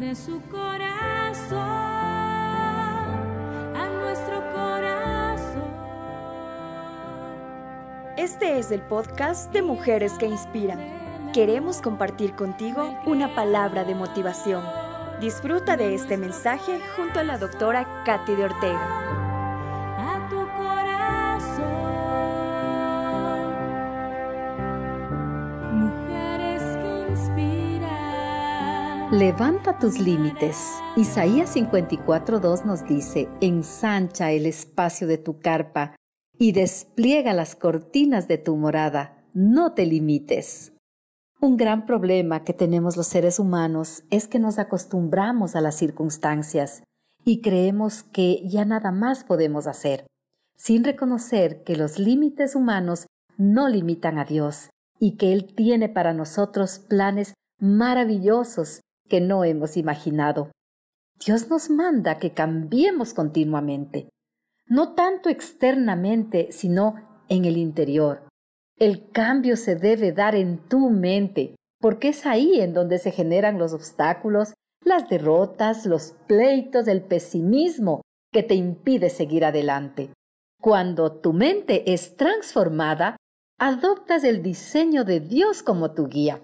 de su corazón a nuestro corazón. Este es el podcast de Mujeres que Inspiran. Queremos compartir contigo una palabra de motivación. Disfruta de este mensaje junto a la doctora Katy de Ortega. Levanta tus límites. Isaías 54.2 nos dice, ensancha el espacio de tu carpa y despliega las cortinas de tu morada. No te limites. Un gran problema que tenemos los seres humanos es que nos acostumbramos a las circunstancias y creemos que ya nada más podemos hacer, sin reconocer que los límites humanos no limitan a Dios y que Él tiene para nosotros planes maravillosos que no hemos imaginado. Dios nos manda que cambiemos continuamente, no tanto externamente, sino en el interior. El cambio se debe dar en tu mente, porque es ahí en donde se generan los obstáculos, las derrotas, los pleitos, el pesimismo que te impide seguir adelante. Cuando tu mente es transformada, adoptas el diseño de Dios como tu guía.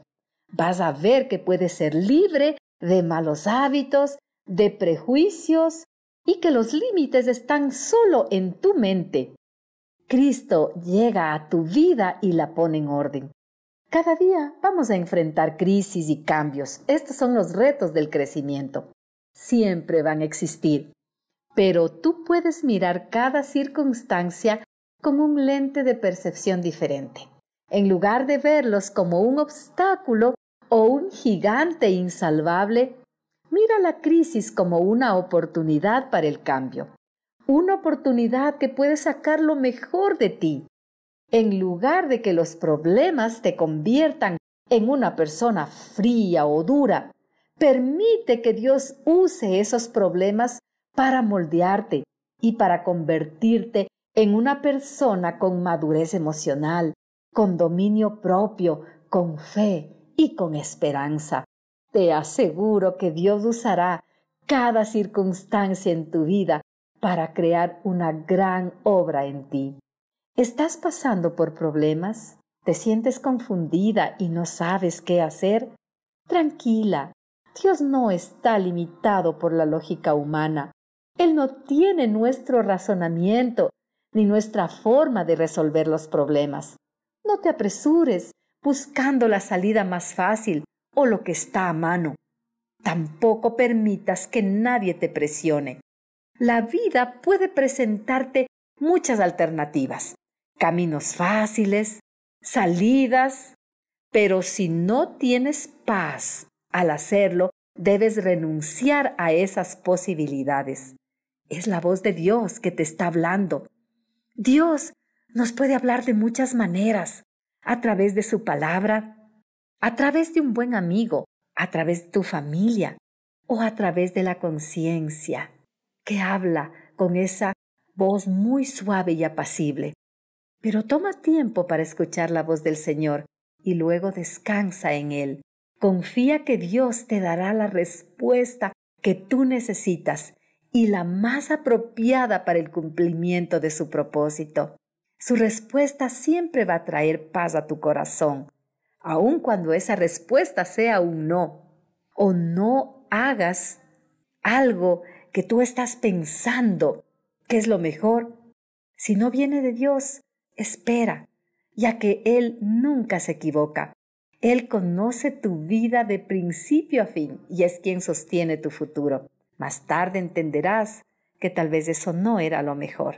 Vas a ver que puedes ser libre de malos hábitos, de prejuicios y que los límites están solo en tu mente. Cristo llega a tu vida y la pone en orden. Cada día vamos a enfrentar crisis y cambios. Estos son los retos del crecimiento. Siempre van a existir. Pero tú puedes mirar cada circunstancia con un lente de percepción diferente. En lugar de verlos como un obstáculo o un gigante insalvable, mira la crisis como una oportunidad para el cambio una oportunidad que puede sacar lo mejor de ti. En lugar de que los problemas te conviertan en una persona fría o dura, permite que Dios use esos problemas para moldearte y para convertirte en una persona con madurez emocional, con dominio propio, con fe y con esperanza. Te aseguro que Dios usará cada circunstancia en tu vida para crear una gran obra en ti. ¿Estás pasando por problemas? ¿Te sientes confundida y no sabes qué hacer? Tranquila, Dios no está limitado por la lógica humana. Él no tiene nuestro razonamiento ni nuestra forma de resolver los problemas. No te apresures buscando la salida más fácil o lo que está a mano. Tampoco permitas que nadie te presione la vida puede presentarte muchas alternativas, caminos fáciles, salidas, pero si no tienes paz al hacerlo, debes renunciar a esas posibilidades. Es la voz de Dios que te está hablando. Dios nos puede hablar de muchas maneras, a través de su palabra, a través de un buen amigo, a través de tu familia o a través de la conciencia que habla con esa voz muy suave y apacible. Pero toma tiempo para escuchar la voz del Señor y luego descansa en Él. Confía que Dios te dará la respuesta que tú necesitas y la más apropiada para el cumplimiento de su propósito. Su respuesta siempre va a traer paz a tu corazón, aun cuando esa respuesta sea un no, o no hagas algo que tú estás pensando que es lo mejor, si no viene de Dios, espera, ya que Él nunca se equivoca. Él conoce tu vida de principio a fin y es quien sostiene tu futuro. Más tarde entenderás que tal vez eso no era lo mejor.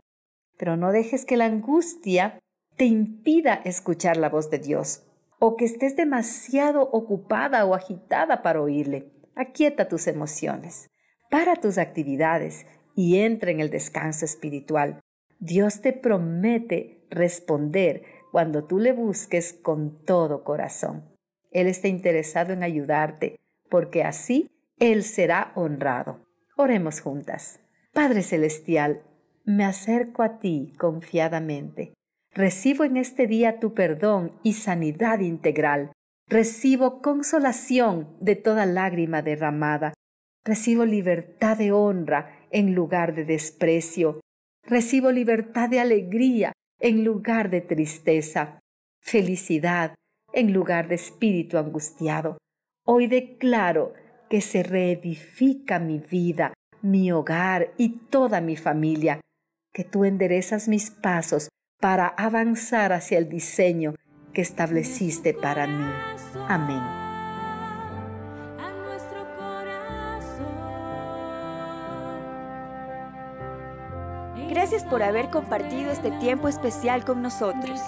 Pero no dejes que la angustia te impida escuchar la voz de Dios o que estés demasiado ocupada o agitada para oírle. Aquieta tus emociones para tus actividades y entra en el descanso espiritual. Dios te promete responder cuando tú le busques con todo corazón. Él está interesado en ayudarte, porque así Él será honrado. Oremos juntas. Padre Celestial, me acerco a ti confiadamente. Recibo en este día tu perdón y sanidad integral. Recibo consolación de toda lágrima derramada Recibo libertad de honra en lugar de desprecio. Recibo libertad de alegría en lugar de tristeza. Felicidad en lugar de espíritu angustiado. Hoy declaro que se reedifica mi vida, mi hogar y toda mi familia, que tú enderezas mis pasos para avanzar hacia el diseño que estableciste para mí. Amén. Gracias por haber compartido este tiempo especial con nosotros.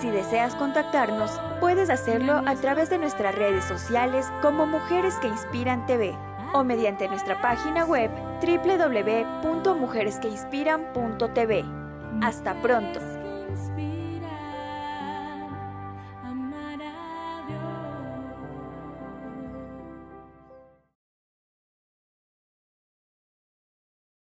Si deseas contactarnos, puedes hacerlo a través de nuestras redes sociales como Mujeres que Inspiran TV o mediante nuestra página web www.mujeresqueinspiran.tv. Hasta pronto.